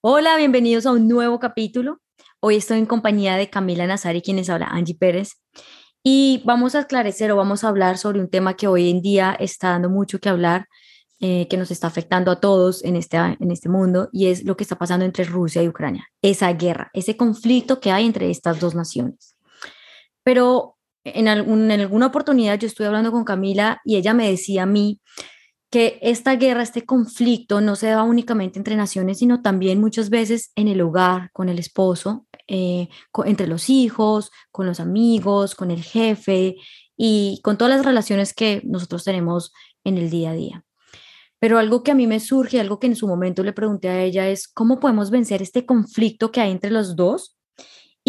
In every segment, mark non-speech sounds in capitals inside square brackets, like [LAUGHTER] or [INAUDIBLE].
Hola, bienvenidos a un nuevo capítulo. Hoy estoy en compañía de Camila Nazari, quienes habla Angie Pérez, y vamos a esclarecer o vamos a hablar sobre un tema que hoy en día está dando mucho que hablar, eh, que nos está afectando a todos en este, en este mundo, y es lo que está pasando entre Rusia y Ucrania, esa guerra, ese conflicto que hay entre estas dos naciones. Pero en, algún, en alguna oportunidad yo estuve hablando con Camila y ella me decía a mí que esta guerra, este conflicto no se da únicamente entre naciones, sino también muchas veces en el hogar, con el esposo, eh, entre los hijos, con los amigos, con el jefe y con todas las relaciones que nosotros tenemos en el día a día. Pero algo que a mí me surge, algo que en su momento le pregunté a ella es, ¿cómo podemos vencer este conflicto que hay entre los dos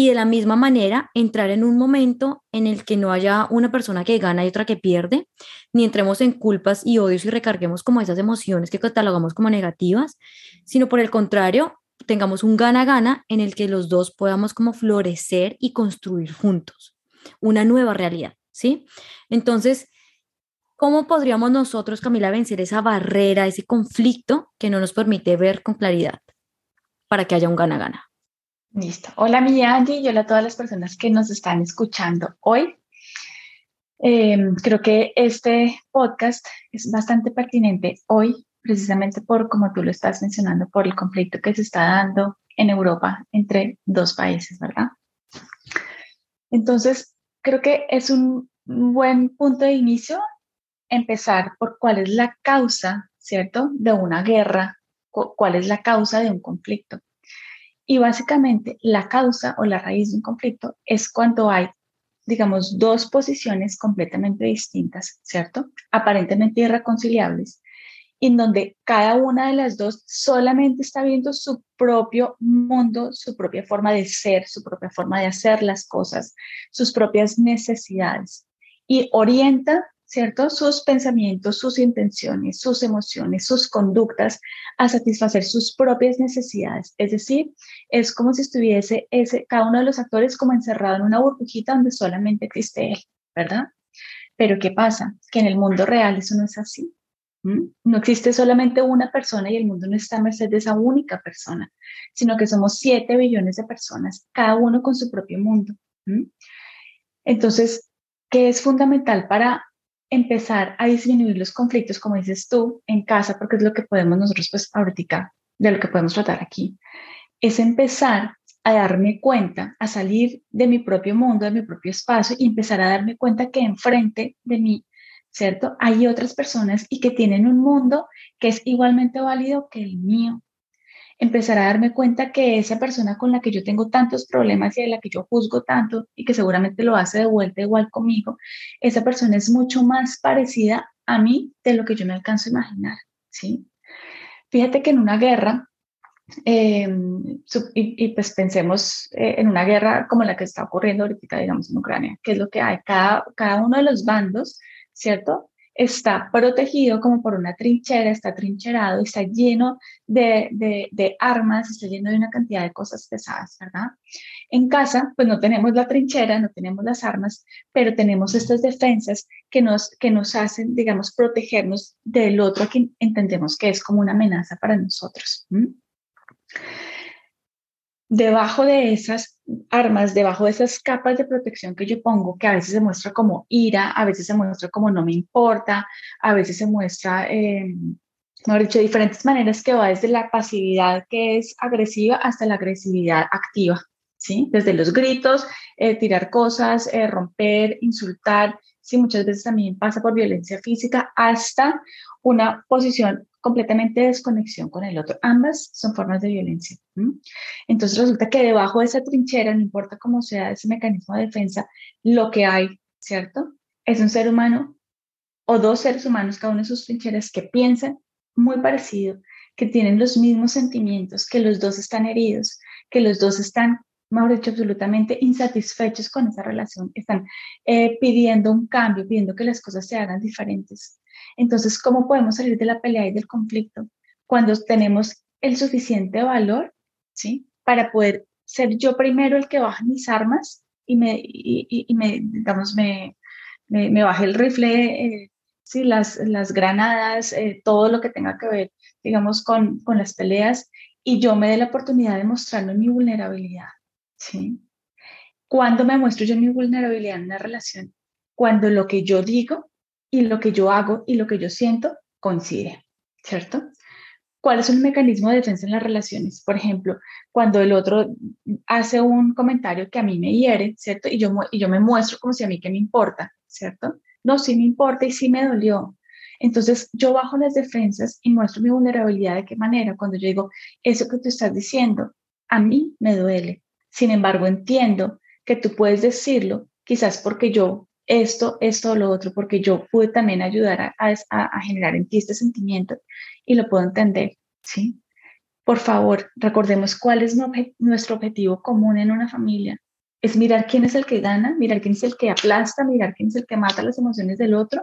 y de la misma manera entrar en un momento en el que no haya una persona que gana y otra que pierde, ni entremos en culpas y odios y recarguemos como esas emociones que catalogamos como negativas, sino por el contrario, tengamos un gana-gana en el que los dos podamos como florecer y construir juntos una nueva realidad, ¿sí? Entonces, ¿cómo podríamos nosotros, Camila, vencer esa barrera, ese conflicto que no nos permite ver con claridad para que haya un gana-gana? Listo. Hola, mi Angie y hola a todas las personas que nos están escuchando hoy. Em, creo que este podcast es bastante pertinente hoy, precisamente por, como tú lo estás mencionando, por el conflicto que se está dando en Europa entre dos países, ¿verdad? Entonces, creo que es un buen punto de inicio empezar por cuál es la causa, ¿cierto?, de una guerra, cuál es la causa de un conflicto. Y básicamente la causa o la raíz de un conflicto es cuando hay, digamos, dos posiciones completamente distintas, ¿cierto? Aparentemente irreconciliables, en donde cada una de las dos solamente está viendo su propio mundo, su propia forma de ser, su propia forma de hacer las cosas, sus propias necesidades y orienta ¿cierto? Sus pensamientos, sus intenciones, sus emociones, sus conductas a satisfacer sus propias necesidades. Es decir, es como si estuviese ese, cada uno de los actores como encerrado en una burbujita donde solamente existe él, ¿verdad? Pero ¿qué pasa? Que en el mundo real eso no es así. No existe solamente una persona y el mundo no está a merced de esa única persona, sino que somos siete billones de personas, cada uno con su propio mundo. Entonces, ¿qué es fundamental para empezar a disminuir los conflictos, como dices tú, en casa, porque es lo que podemos nosotros, pues ahorita, de lo que podemos tratar aquí, es empezar a darme cuenta, a salir de mi propio mundo, de mi propio espacio y empezar a darme cuenta que enfrente de mí, ¿cierto? Hay otras personas y que tienen un mundo que es igualmente válido que el mío, empezar a darme cuenta que esa persona con la que yo tengo tantos problemas y de la que yo juzgo tanto y que seguramente lo hace de vuelta igual conmigo, esa persona es mucho más parecida a mí de lo que yo me alcanzo a imaginar, ¿sí? Fíjate que en una guerra, em, y, pues pensemos eh, en una guerra como la que está ocurriendo ahorita, digamos, en Ucrania, que es lo que hay, cada, cada uno de los bandos, ¿cierto? Está protegido como por una trinchera, está trincherado, está lleno de, de, armas, está lleno de una cantidad de cosas pesadas, ¿verdad? En casa, pues no tenemos la trinchera, no tenemos las armas, pero tenemos estas defensas que nos, que nos hacen, digamos, protegernos del otro que entendemos que es como una amenaza para nosotros debajo de esas armas, debajo de esas capas de protección que yo pongo, que a veces se muestra como ira, a veces se muestra como no me importa, a veces se muestra, eh, mejor dicho, de diferentes maneras que va desde la pasividad que es agresiva hasta la agresividad activa, ¿sí? Desde los gritos, eh, tirar cosas, eh, romper, insultar, sí, muchas veces también pasa por violencia física, hasta una posición completamente de desconexión con el otro. Ambas son formas de violencia. Entonces resulta que debajo de esa trinchera, no importa cómo sea ese mecanismo de defensa, lo que hay, ¿cierto? Es un ser humano o dos seres humanos, cada uno de sus trincheras, que piensan muy parecido, que tienen los mismos sentimientos, que los dos están heridos, que los dos están, mejor dicho, absolutamente insatisfechos con esa relación, están eh, pidiendo un cambio, pidiendo que las cosas se hagan diferentes. Entonces, ¿cómo podemos salir de la pelea y del conflicto? Cuando tenemos el suficiente valor, ¿sí? Para poder ser yo primero el que baja mis armas y me, y, me digamos, me, me, baje el rifle, eh, ¿sí? Las, las granadas, eh, todo lo que tenga que ver, digamos, con, con las peleas y yo me dé la oportunidad de mostrarme mi vulnerabilidad. ¿sí? ¿Cuándo me muestro yo mi vulnerabilidad en una relación? Cuando lo que yo digo y lo que yo hago y lo que yo siento coincide, ¿cierto? ¿Cuál es un mecanismo de defensa en las relaciones? Por ejemplo, cuando el otro hace un comentario que a mí me hiere, ¿cierto? Y yo, y yo me muestro como si a mí que me importa, ¿cierto? No, sí me importa y sí me dolió. Entonces yo bajo las defensas y muestro mi vulnerabilidad de qué manera. Cuando yo digo, eso que tú estás diciendo, a mí me duele. Sin embargo, entiendo que tú puedes decirlo, quizás porque yo esto, esto o lo otro, porque yo pude también ayudar a, a, generar en ti este sentimiento y lo puedo entender, ¿sí? Por favor, recordemos cuál es nuestro objetivo común en una familia. Es mirar quién es el que gana, mirar quién es el que aplasta, mirar quién es el que mata las emociones del otro,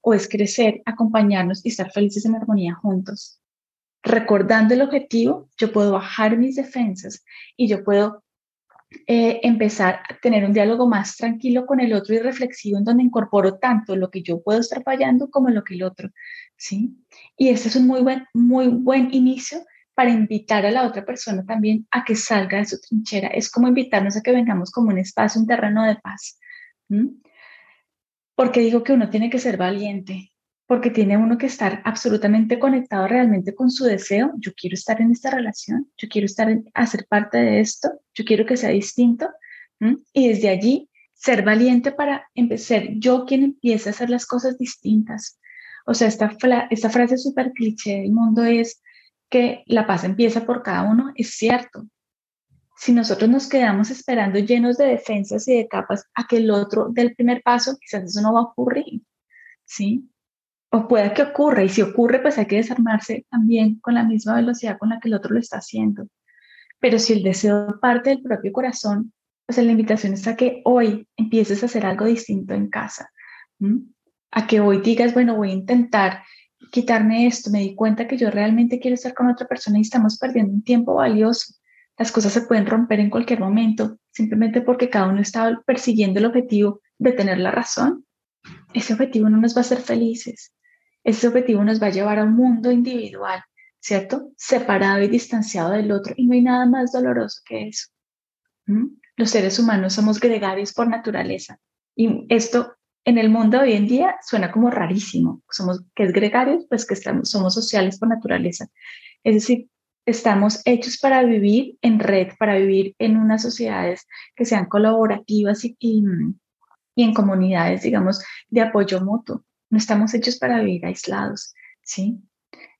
o es crecer, acompañarnos y estar felices en armonía juntos. Recordando el objetivo, yo puedo bajar mis defensas y yo puedo eh, empezar a tener un diálogo más tranquilo con el otro y reflexivo en donde incorporo tanto lo que yo puedo estar fallando como lo que el otro, ¿sí? Y este es un muy buen, muy buen inicio para invitar a la otra persona también a que salga de su trinchera. Es como invitarnos a que vengamos como un espacio, un terreno de paz. Porque digo que uno tiene que ser valiente, porque tiene uno que estar absolutamente conectado realmente con su deseo. Yo quiero estar en esta relación, yo quiero estar en, hacer parte de esto, yo quiero que sea distinto. Y desde allí ser valiente para empezar, yo quien empiece a hacer las cosas distintas. O sea, esta, esta frase súper cliché del mundo es que la paz empieza por cada uno, es cierto. Si nosotros nos quedamos esperando llenos de defensas y de capas a que el otro dé el primer paso, quizás eso no va a ocurrir, ¿sí? O pueda que ocurra, y si ocurre, pues hay que desarmarse también con la misma velocidad con la que el otro lo está haciendo. Pero si el deseo parte del propio corazón, pues la invitación es a que hoy empieces a hacer algo distinto en casa, a que hoy digas, bueno, voy a intentar quitarme esto, me di cuenta que yo realmente quiero estar con otra persona y estamos perdiendo un tiempo valioso. Las cosas se pueden romper en cualquier momento, simplemente porque cada uno está persiguiendo el objetivo de tener la razón. Ese objetivo no nos va a hacer felices. Ese objetivo nos va a llevar a un mundo individual, ¿cierto? Separado y distanciado del otro. Y no hay nada más doloroso que eso. Los seres humanos somos gregarios por naturaleza. Y esto en el mundo hoy en día suena como rarísimo. Somos, que es gregarios? Pues que estamos, somos sociales por naturaleza. Es decir, estamos hechos para vivir en red, para vivir en unas sociedades que sean colaborativas y, en comunidades, digamos, de apoyo mutuo no estamos hechos para vivir aislados, ¿sí?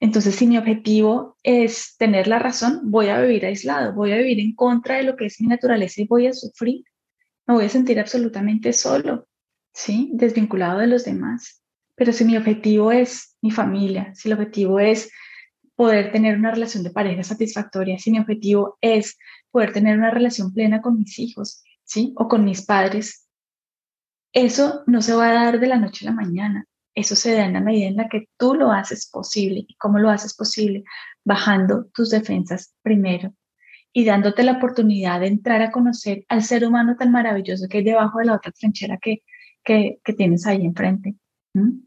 Entonces, si mi objetivo es tener la razón, voy a vivir aislado, voy a vivir en contra de lo que es mi naturaleza y voy a sufrir, me voy a sentir absolutamente solo, ¿sí? Desvinculado de los demás. Pero si mi objetivo es mi familia, si el objetivo es poder tener una relación de pareja satisfactoria, si mi objetivo es poder tener una relación plena con mis hijos, ¿sí? O con mis padres, eso no se va a dar de la noche a la mañana. Eso se da en la medida en la que tú lo haces posible. ¿Y cómo lo haces posible? Bajando tus defensas primero y dándote la oportunidad de entrar a conocer al ser humano tan maravilloso que hay debajo de la otra trinchera que, que, tienes ahí enfrente. ¿Mm?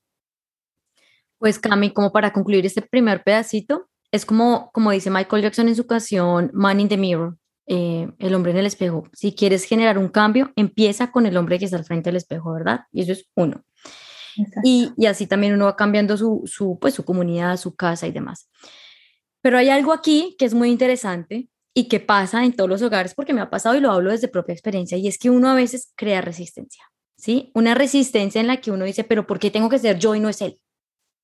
Pues Cami, como para concluir este primer pedacito, es como, como dice Michael Jackson en su canción Man in the Mirror, eh, el hombre en el espejo. Si quieres generar un cambio, empieza con el hombre que está al frente del espejo, ¿verdad? Y eso es uno. Y, y, así también uno va cambiando su, su, pues, su comunidad, su casa y demás. Pero hay algo aquí que es muy interesante y que pasa en todos los hogares porque me ha pasado y lo hablo desde propia experiencia y es que uno a veces crea resistencia, ¿sí? Una resistencia en la que uno dice, pero ¿por qué tengo que ser yo y no es él?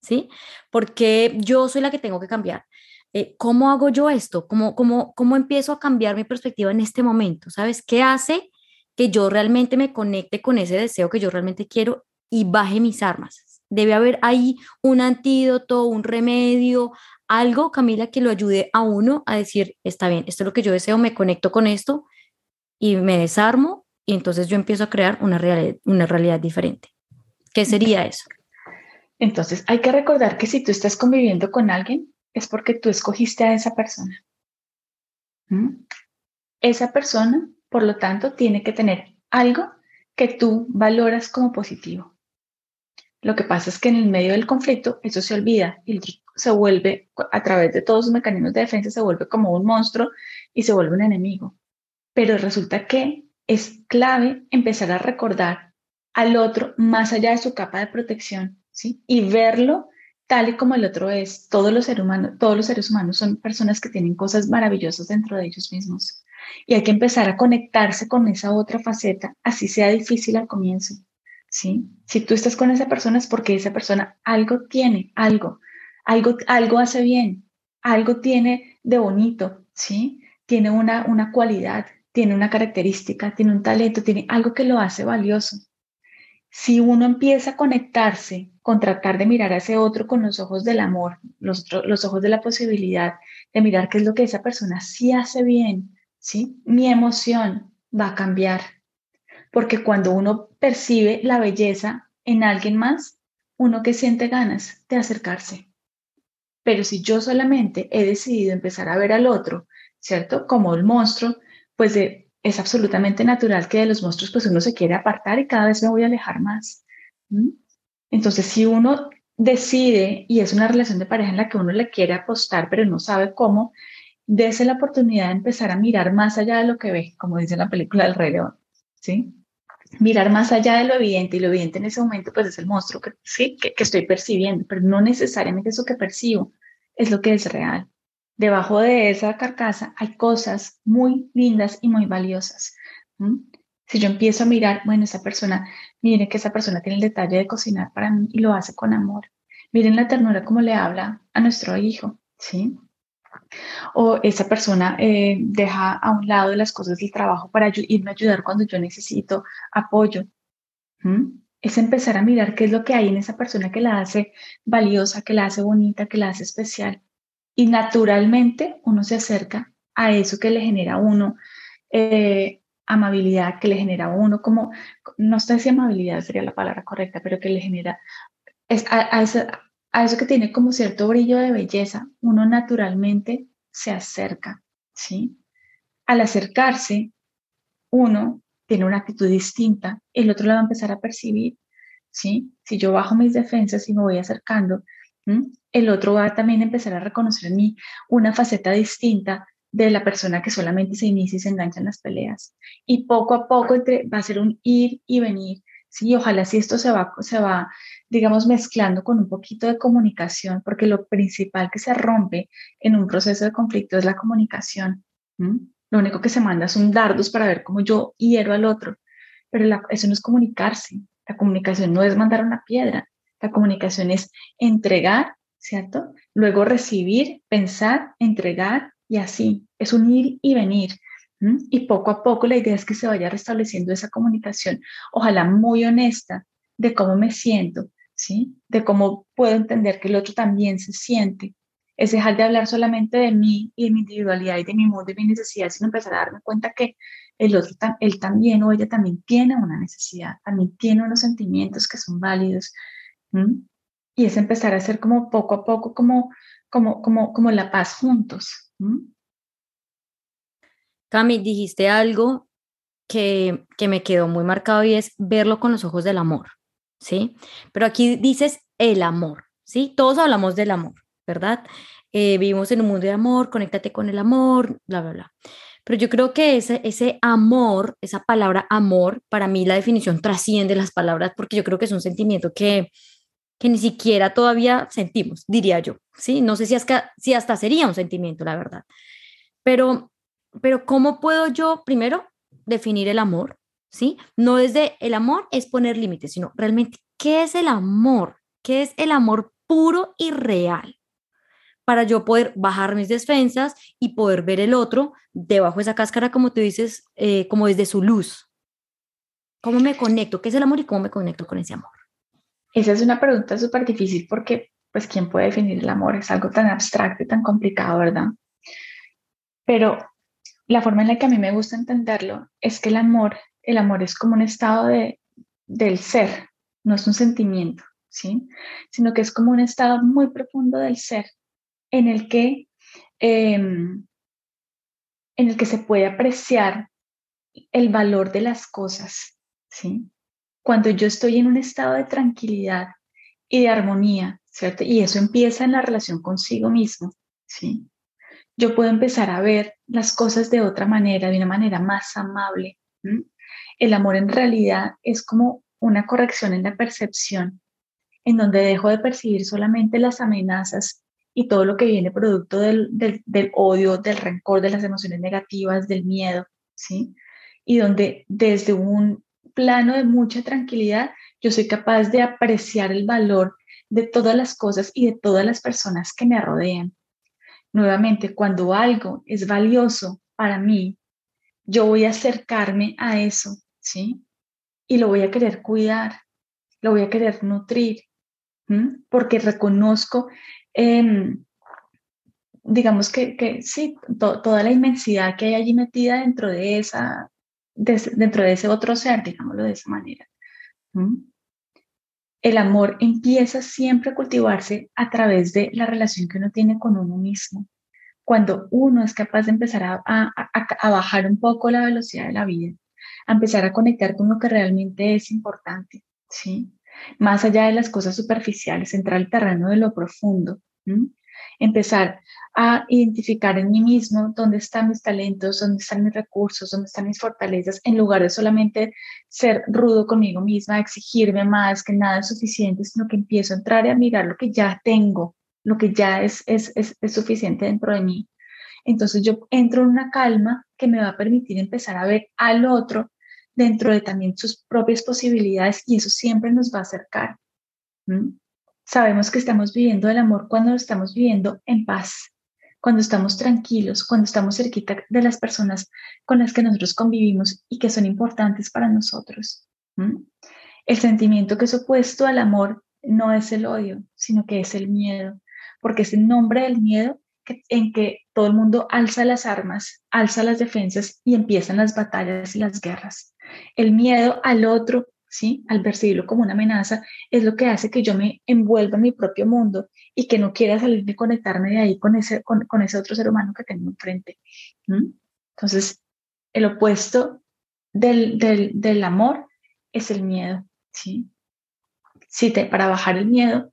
¿Sí? Porque yo soy la que tengo que cambiar. Eh, ¿Cómo hago yo esto? ¿Cómo, cómo, ¿Cómo empiezo a cambiar mi perspectiva en este momento? ¿Sabes? ¿Qué hace que yo realmente me conecte con ese deseo que yo realmente quiero y baje mis armas. Debe haber ahí un antídoto, un remedio, algo, Camila, que lo ayude a uno a decir, está bien, esto es lo que yo deseo, me conecto con esto y me desarmo y entonces yo empiezo a crear una realidad, una realidad diferente. ¿Qué sería eso? Entonces, hay que recordar que si tú estás conviviendo con alguien, es porque tú escogiste a esa persona. ¿Mm? Esa persona, por lo tanto, tiene que tener algo que tú valoras como positivo. Lo que pasa es que en el medio del conflicto eso se olvida y se vuelve, a través de todos sus mecanismos de defensa, se vuelve como un monstruo y se vuelve un enemigo. Pero resulta que es clave empezar a recordar al otro más allá de su capa de protección, ¿sí? Y verlo tal y como el otro es. Todos los seres humanos, todos los seres humanos son personas que tienen cosas maravillosas dentro de ellos mismos. Y hay que empezar a conectarse con esa otra faceta, así sea difícil al comienzo. ¿Sí? Si tú estás con esa persona es porque esa persona algo tiene, algo, algo, algo hace bien, algo tiene de bonito, ¿sí? Tiene una, una cualidad, tiene una característica, tiene un talento, tiene algo que lo hace valioso. Si uno empieza a conectarse con tratar de mirar a ese otro con los ojos del amor, los, los ojos de la posibilidad, de mirar qué es lo que esa persona sí hace bien, ¿sí? Mi emoción va a cambiar. Porque cuando uno percibe la belleza en alguien más, uno que siente ganas de acercarse. Pero si yo solamente he decidido empezar a ver al otro, ¿cierto? Como el monstruo, pues es absolutamente natural que de los monstruos pues uno se quiere apartar y cada vez me voy a alejar más. Entonces, si uno decide y es una relación de pareja en la que uno le quiere apostar, pero no sabe cómo, dése la oportunidad de empezar a mirar más allá de lo que ve, como dice la película del Rey León, ¿sí? Mirar más allá de lo evidente y lo evidente en ese momento pues es el monstruo que, ¿sí? que, que estoy percibiendo, pero no necesariamente eso que percibo es lo que es real. Debajo de esa carcasa hay cosas muy lindas y muy valiosas. Si yo empiezo a mirar, bueno, esa persona, miren que esa persona tiene el detalle de cocinar para mí y lo hace con amor. Miren la ternura como le habla a nuestro hijo, ¿sí? O esa persona eh, deja a un lado las cosas del trabajo para irme a ayudar cuando yo necesito apoyo. Es empezar a mirar qué es lo que hay en esa persona que la hace valiosa, que la hace bonita, que la hace especial. Y naturalmente uno se acerca a eso que le genera a uno eh, amabilidad, que le genera a uno como, no sé si amabilidad sería la palabra correcta, pero que le genera a, a eso que tiene como cierto brillo de belleza, uno naturalmente se acerca, ¿sí? Al acercarse, uno tiene una actitud distinta, el otro la va a empezar a percibir, ¿sí? Si yo bajo mis defensas y me voy acercando, el otro va a también empezar a reconocer en mí una faceta distinta de la persona que solamente se inicia y se engancha en las peleas. Y poco a poco va a ser un ir y venir, ¿sí? Ojalá si esto se va, se va digamos, mezclando con un poquito de comunicación, porque lo principal que se rompe en un proceso de conflicto es la comunicación. Lo único que se manda son dardos para ver cómo yo hiero al otro, pero eso no es comunicarse. La comunicación no es mandar una piedra, la comunicación es entregar, ¿cierto? Luego recibir, pensar, entregar y así. Es un ir y venir. Y poco a poco la idea es que se vaya restableciendo esa comunicación, ojalá muy honesta de cómo me siento, ¿sí? De cómo puedo entender que el otro también se siente. Es dejar de hablar solamente de mí y de mi individualidad y de mi mundo y mi necesidad, sino empezar a darme cuenta que el otro, él también o ella también tiene una necesidad, también tiene unos sentimientos que son válidos. Y es empezar a hacer como poco a poco, como, como, como, como la paz juntos. Cami, dijiste algo que, que me quedó muy marcado y es verlo con los ojos del amor. ¿sí? Pero aquí dices el amor, ¿sí? Todos hablamos del amor, ¿verdad? Eh, vivimos en un mundo de amor, conéctate con el amor, bla, bla, bla. Pero yo creo que ese, ese amor, esa palabra amor, para mí la definición trasciende las palabras porque yo creo que es un sentimiento que, que ni siquiera todavía sentimos, diría yo, ¿sí? No sé si hasta, si hasta sería un sentimiento, la verdad. Pero, pero ¿cómo puedo yo, primero, definir el amor? ¿sí? No desde el amor es poner límites, sino realmente, ¿qué es el amor? ¿Qué es el amor puro y real? Para yo poder bajar mis defensas y poder ver el otro debajo de esa cáscara, como tú dices, eh, como desde su luz. ¿Cómo me conecto? ¿Qué es el amor y cómo me conecto con ese amor? Esa es una pregunta súper difícil porque, pues, ¿quién puede definir el amor? Es algo tan abstracto y tan complicado, ¿verdad? Pero la forma en la que a mí me gusta entenderlo es que el amor el amor es como un estado de, del ser, no es un sentimiento, ¿sí? Sino que es como un estado muy profundo del ser en el que, em, en el que se puede apreciar el valor de las cosas, ¿sí? Cuando yo estoy en un estado de tranquilidad y de armonía, ¿cierto? Y eso empieza en la relación consigo mismo, ¿sí? Yo puedo empezar a ver las cosas de otra manera, de una manera más amable. El amor en realidad es como una corrección en la percepción, en donde dejo de percibir solamente las amenazas y todo lo que viene producto del, del, odio, del rencor, de las emociones negativas, del miedo, ¿sí? Y donde desde un plano de mucha tranquilidad yo soy capaz de apreciar el valor de todas las cosas y de todas las personas que me rodean. Nuevamente, cuando algo es valioso para mí, yo voy a acercarme a eso, ¿sí? Y lo voy a querer cuidar, lo voy a querer nutrir, porque reconozco, em, digamos que, sí, toda la inmensidad que hay allí metida dentro de, esa, dentro de ese otro ser, digámoslo de esa manera. El amor empieza siempre a cultivarse a través de la relación que uno tiene con uno mismo. Cuando uno es capaz de empezar a, bajar un poco la velocidad de la vida, a empezar a conectar con lo que realmente es importante, ¿sí? más allá de las cosas superficiales, entrar al terreno de lo profundo, empezar a identificar en mí mismo dónde están mis talentos, dónde están mis recursos, dónde están mis fortalezas, en lugar de solamente ser rudo conmigo misma, exigirme más, que nada es suficiente, sino que empiezo a entrar y a mirar lo que ya tengo, lo que ya es, es, es, es suficiente dentro de mí. Entonces yo entro en una calma que me va a permitir empezar a ver al otro dentro de también sus propias posibilidades y eso siempre nos va a acercar. Sabemos que estamos viviendo el amor cuando lo estamos viviendo en paz, cuando estamos tranquilos, cuando estamos cerquita de las personas con las que nosotros convivimos y que son importantes para nosotros. El sentimiento que es opuesto al amor no es el odio, sino que es el miedo, porque es el nombre del miedo en que todo el mundo alza las armas, alza las defensas y empiezan las batallas y las guerras. El miedo al otro, ¿sí? Al percibirlo como una amenaza, es lo que hace que yo me envuelva en mi propio mundo y que no quiera salir de conectarme de ahí con ese, con, ese otro ser humano que tengo enfrente. Entonces, el opuesto del, del, amor es el miedo, ¿sí? Si para bajar el miedo,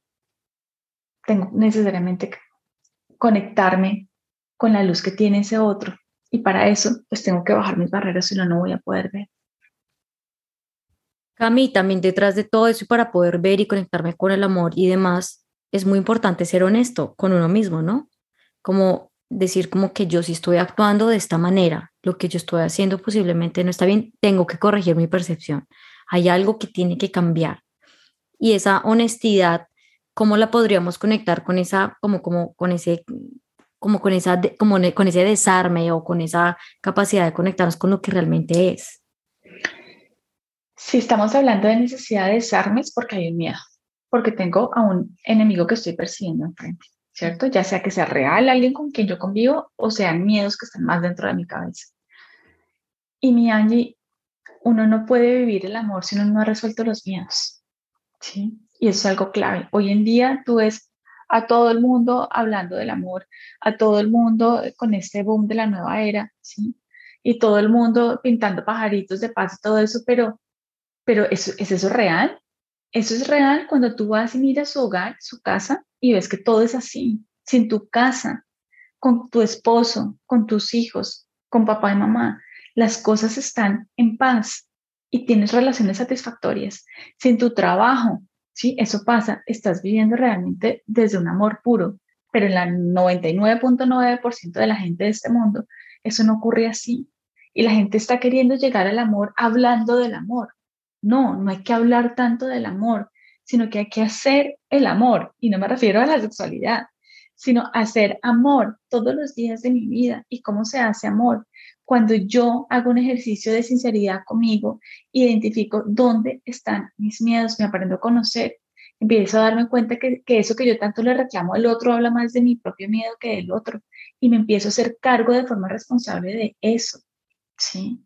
tengo necesariamente que conectarme con la luz que tiene ese otro. Y para eso, pues tengo que bajar mis barreras, si no, no voy a poder ver. Cami, también detrás de todo eso y para poder ver y conectarme con el amor y demás, es muy importante ser honesto con uno mismo, ¿no? Como decir como que yo sí estoy actuando de esta manera, lo que yo estoy haciendo posiblemente no está bien, tengo que corregir mi percepción, hay algo que tiene que cambiar. Y esa honestidad, ¿cómo la podríamos conectar con esa, como, como, con ese, como con esa, como con ese desarme o con esa capacidad de conectarnos con lo que realmente es? Si estamos hablando de necesidad de desarmes, porque hay un miedo, porque tengo a un enemigo que estoy persiguiendo enfrente, ¿cierto? Ya sea que sea real alguien con quien yo convivo o sean miedos que están más dentro de mi cabeza. Y mi Angie, uno no puede vivir el amor si uno no ha resuelto los miedos, ¿sí? Y eso es algo clave. Hoy en día tú ves a todo el mundo hablando del amor, a todo el mundo con este boom de la nueva era, ¿sí? Y todo el mundo pintando pajaritos de paz y todo eso, pero pero ¿es, ¿es eso real? Eso es real cuando tú vas y miras su hogar, su casa, y ves que todo es así. sin tu casa, con tu esposo, con tus hijos, con papá y mamá, las cosas están en paz y tienes relaciones satisfactorias. sin tu trabajo, ¿sí? Eso pasa, estás viviendo realmente desde un amor puro, pero en la 99.9% de la gente de este mundo, eso no ocurre así. Y la gente está queriendo llegar al amor hablando del amor, no, no hay que hablar tanto del amor, sino que hay que hacer el amor. Y no me refiero a la sexualidad, sino hacer amor todos los días de mi vida. ¿Y cómo se hace amor? Cuando yo hago un ejercicio de sinceridad conmigo, identifico dónde están mis miedos, me aprendo a conocer, empiezo a darme cuenta que, eso que yo tanto le reclamo al otro habla más de mi propio miedo que del otro y me empiezo a hacer cargo de forma responsable de eso, ¿sí?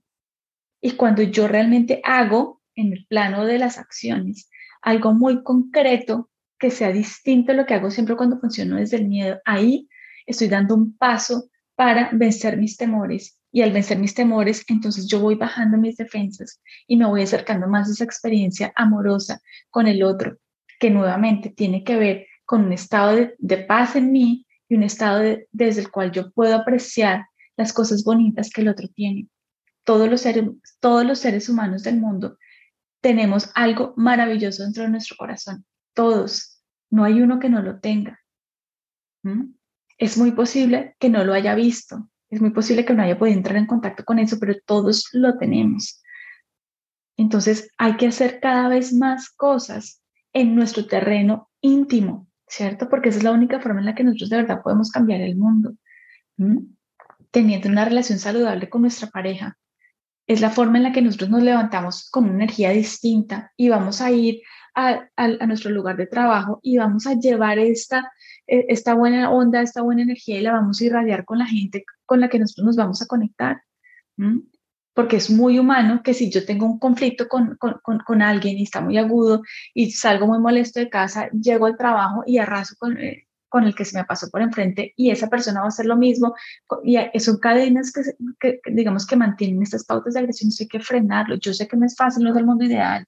Y cuando yo realmente hago en el plano de las acciones, algo muy concreto que sea distinto a lo que hago siempre cuando funciono desde el miedo. Ahí estoy dando un paso para vencer mis temores y al vencer mis temores, entonces yo voy bajando mis defensas y me voy acercando más a esa experiencia amorosa con el otro, que nuevamente tiene que ver con un estado de, paz en mí y un estado desde el cual yo puedo apreciar las cosas bonitas que el otro tiene. Todos los seres, todos los seres humanos del mundo tenemos algo maravilloso dentro de nuestro corazón. Todos. No hay uno que no lo tenga. ¿Mm? Es muy posible que no lo haya visto. Es muy posible que no haya podido entrar en contacto con eso, pero todos lo tenemos. Entonces hay que hacer cada vez más cosas en nuestro terreno íntimo, ¿cierto? Porque esa es la única forma en la que nosotros de verdad podemos cambiar el mundo. Teniendo una relación saludable con nuestra pareja. Es la forma en la que nosotros nos levantamos con una energía distinta y vamos a ir a, nuestro lugar de trabajo y vamos a llevar esta, e, esta buena onda, esta buena energía y la vamos a irradiar con la gente con la que nosotros nos vamos a conectar porque es muy humano que si yo tengo un conflicto con, con, con, alguien y está muy agudo y salgo muy molesto de casa, llego al trabajo y arraso con, eh, con el que se me pasó por enfrente y esa persona va a hacer lo mismo. Y son cadenas que, que, digamos, que mantienen estas pautas de agresión, hay que frenarlo. Yo sé que no es fácil, no es el mundo ideal.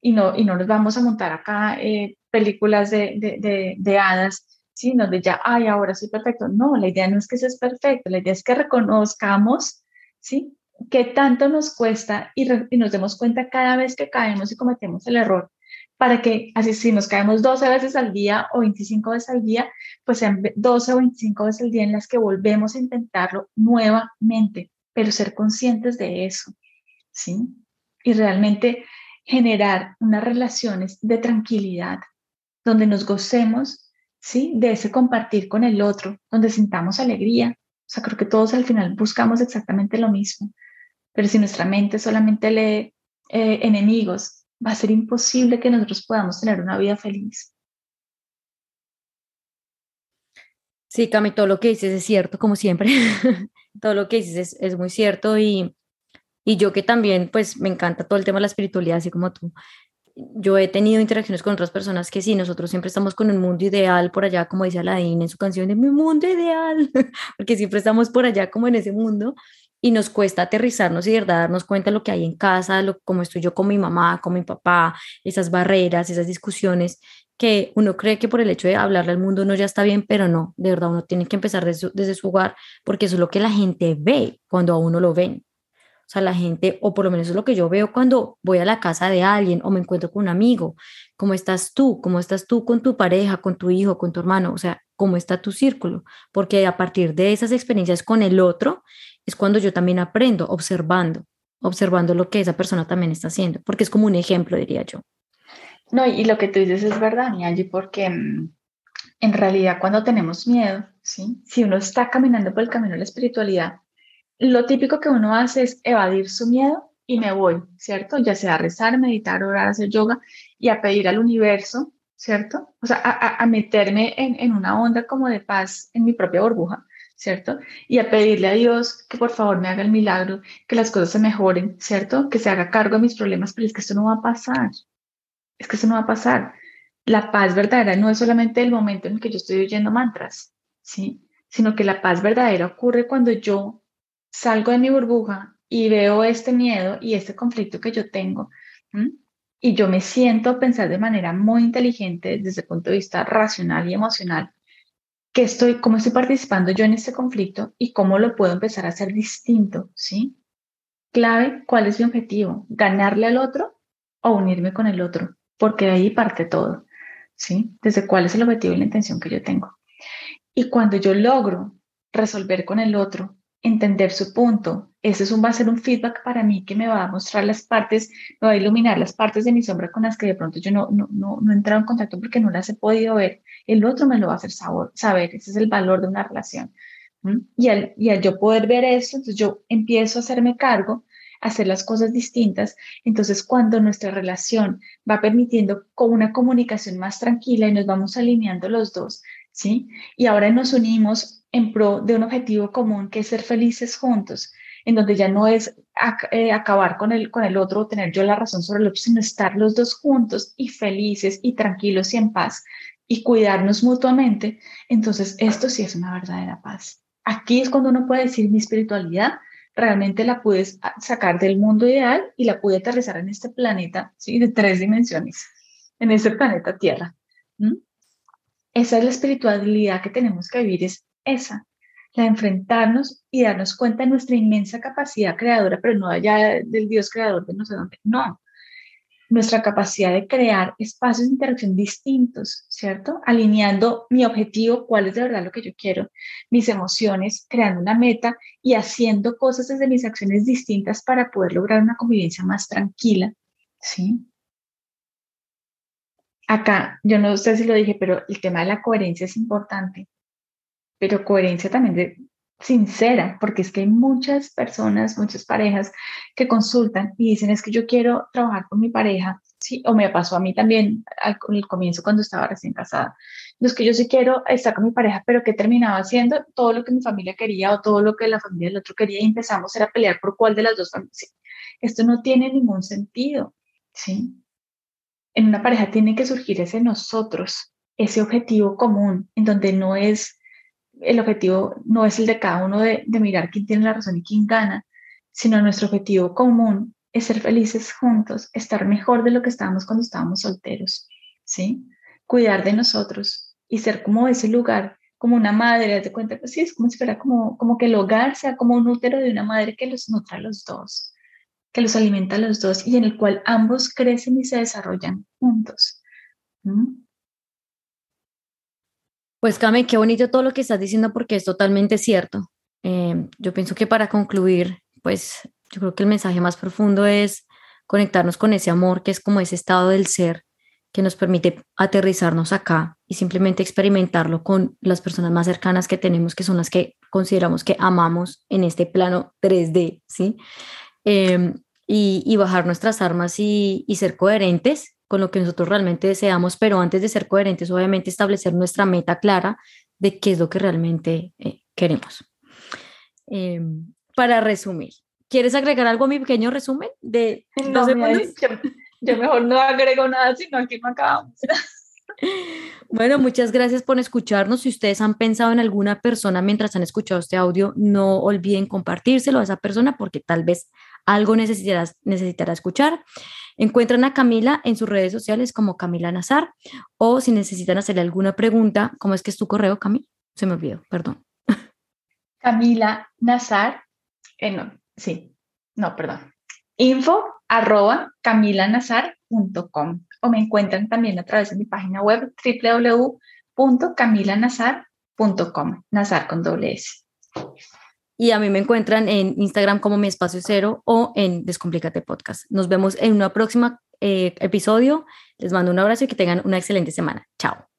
Y no, y no nos vamos a montar acá eh, películas de, de, de, de hadas, ¿sí? Donde ya, ay, ahora soy perfecto. No, la idea no es que seas perfecto, la idea es que reconozcamos, ¿sí? qué tanto nos cuesta y, nos demos cuenta cada vez que caemos y cometemos el error para que así si nos caemos 12 veces al día o 25 veces al día, pues sean 12 o 25 veces al día en las que volvemos a intentarlo nuevamente, pero ser conscientes de eso, ¿sí? Y realmente generar unas relaciones de tranquilidad, donde nos gocemos, ¿sí? De ese compartir con el otro, donde sintamos alegría. O sea, creo que todos al final buscamos exactamente lo mismo. Pero si nuestra mente solamente lee eh, enemigos, va a ser imposible que nosotros podamos tener una vida feliz. Sí, Cami, todo lo que dices es cierto, como siempre. [LAUGHS] todo lo que dices es, es muy cierto y, y, yo que también, pues me encanta todo el tema de la espiritualidad, así como tú. Yo he tenido interacciones con otras personas que sí, nosotros siempre estamos con un mundo ideal por allá, como dice Alain en su canción de Mi mundo ideal, [LAUGHS] porque siempre estamos por allá como en ese mundo y nos cuesta aterrizarnos y de verdad darnos cuenta de lo que hay en casa, lo, cómo estoy yo con mi mamá, con mi papá, esas barreras, esas discusiones que uno cree que por el hecho de hablarle al mundo uno ya está bien, pero no, de verdad uno tiene que empezar desde su, desde su hogar porque eso es lo que la gente ve cuando a uno lo ven. O sea, la gente, o por lo menos es lo que yo veo cuando voy a la casa de alguien o me encuentro con un amigo. ¿Cómo estás tú? ¿Cómo estás tú con tu pareja, con tu hijo, con tu hermano? O sea, ¿cómo está tu círculo? Porque a partir de esas experiencias con el otro es cuando yo también aprendo observando, observando lo que esa persona también está haciendo, porque es como un ejemplo, diría yo. No, y lo que tú dices es verdad, Nianji, porque mm, en realidad cuando tenemos miedo, ¿sí? si uno está caminando por el camino de la espiritualidad, lo típico que uno hace es evadir su miedo y me voy, ¿cierto? Ya sea a rezar, meditar, orar, hacer yoga y a pedir al universo, ¿cierto? O sea, a, meterme en, en, una onda como de paz en mi propia burbuja. ¿cierto? Y a pedirle a Dios que por favor me haga el milagro, que las cosas se mejoren, ¿cierto? Que se haga cargo de mis problemas, pero es que esto no va a pasar. Es que esto no va a pasar. La paz verdadera no es solamente el momento en el que yo estoy oyendo mantras, ¿sí? Sino que la paz verdadera ocurre cuando yo salgo de mi burbuja y veo este miedo y este conflicto que yo tengo. Y yo me siento a pensar de manera muy inteligente desde el punto de vista racional y emocional qué estoy, cómo estoy participando yo en este conflicto y cómo lo puedo empezar a hacer distinto, ¿sí? Clave, ¿cuál es mi objetivo? ¿Ganarle al otro o unirme con el otro? Porque de ahí parte todo, ¿sí? Desde cuál es el objetivo y la intención que yo tengo. Y cuando yo logro resolver con el otro entender su punto. Ese es un, va a ser un feedback para mí que me va a mostrar las partes, me va a iluminar las partes de mi sombra con las que de pronto yo no, no, no, no he entrado en contacto porque no las he podido ver. El otro me lo va a hacer saber. Ese es el valor de una relación. Y al, y al yo poder ver eso, entonces yo empiezo a hacerme cargo, a hacer las cosas distintas. Entonces, cuando nuestra relación va permitiendo con una comunicación más tranquila y nos vamos alineando los dos, ¿sí? Y ahora nos unimos en pro de un objetivo común que es ser felices juntos, en donde ya no es eh, acabar con el, con el otro o tener yo la razón sobre el otro, sino estar los dos juntos y felices y tranquilos y en paz y cuidarnos mutuamente, entonces esto sí es una verdadera paz. Aquí es cuando uno puede decir mi espiritualidad realmente la pude sacar del mundo ideal y la pude aterrizar en este planeta ¿sí? de tres dimensiones, en este planeta Tierra. esa es la espiritualidad que tenemos que vivir, es esa, la de enfrentarnos y darnos cuenta de nuestra inmensa capacidad creadora, pero no allá del Dios creador de no sé dónde, no, nuestra capacidad de crear espacios de interacción distintos, ¿cierto? Alineando mi objetivo, cuál es de verdad lo que yo quiero, mis emociones, creando una meta y haciendo cosas desde mis acciones distintas para poder lograr una convivencia más tranquila, ¿sí? Acá, yo no sé si lo dije, pero el tema de la coherencia es importante, pero coherencia también de sincera, porque es que hay muchas personas, muchas parejas que consultan y dicen es que yo quiero trabajar con mi pareja, sí, o me pasó a mí también al, comienzo cuando estaba recién casada, los que yo sí quiero estar con mi pareja, pero que terminaba haciendo todo lo que mi familia quería o todo lo que la familia del otro quería y empezamos a pelear por cuál de las dos familias. Esto no tiene ningún sentido, ¿sí? En una pareja tiene que surgir ese nosotros, ese objetivo común, en donde no es el objetivo no es el de cada uno de, mirar quién tiene la razón y quién gana, sino nuestro objetivo común es ser felices juntos, estar mejor de lo que estábamos cuando estábamos solteros, ¿sí? Cuidar de nosotros y ser como ese lugar, como una madre, de cuenta, pues sí, es como si fuera como, como que el hogar sea como un útero de una madre que los nutra a los dos, que los alimenta a los dos y en el cual ambos crecen y se desarrollan juntos. Pues Cami, qué bonito todo lo que estás diciendo porque es totalmente cierto. Eh, yo pienso que para concluir, pues yo creo que el mensaje más profundo es conectarnos con ese amor que es como ese estado del ser que nos permite aterrizarnos acá y simplemente experimentarlo con las personas más cercanas que tenemos, que son las que consideramos que amamos en este plano 3D, ¿sí? Em, y, bajar nuestras armas y, y ser coherentes con lo que nosotros realmente deseamos, pero antes de ser coherentes, obviamente establecer nuestra meta clara de qué es lo que realmente eh, queremos. Em, para resumir, ¿quieres agregar algo a mi pequeño resumen de no, [LAUGHS] yo, mejor no agrego nada, sino aquí me acabamos. [LAUGHS] Bueno, muchas gracias por escucharnos. Si ustedes han pensado en alguna persona mientras han escuchado este audio, no olviden compartírselo a esa persona porque tal vez algo necesitará, necesitará escuchar. Encuentran a Camila en sus redes sociales como Camila Nazar o si necesitan hacerle alguna pregunta, ¿cómo es que es tu correo, Camila? Se me olvidó, perdón. [LAUGHS] Camila Nazar, eh, no, sí, no, perdón. Info arroba camilanazar.com o me encuentran también a través de mi página web www.camilanazar.com, Nazar con doble S. Y a mí me encuentran en Instagram como mi espacio cero o en Descomplícate Podcast. Nos vemos en un próximo eh, episodio. Les mando un abrazo y que tengan una excelente semana. Chao.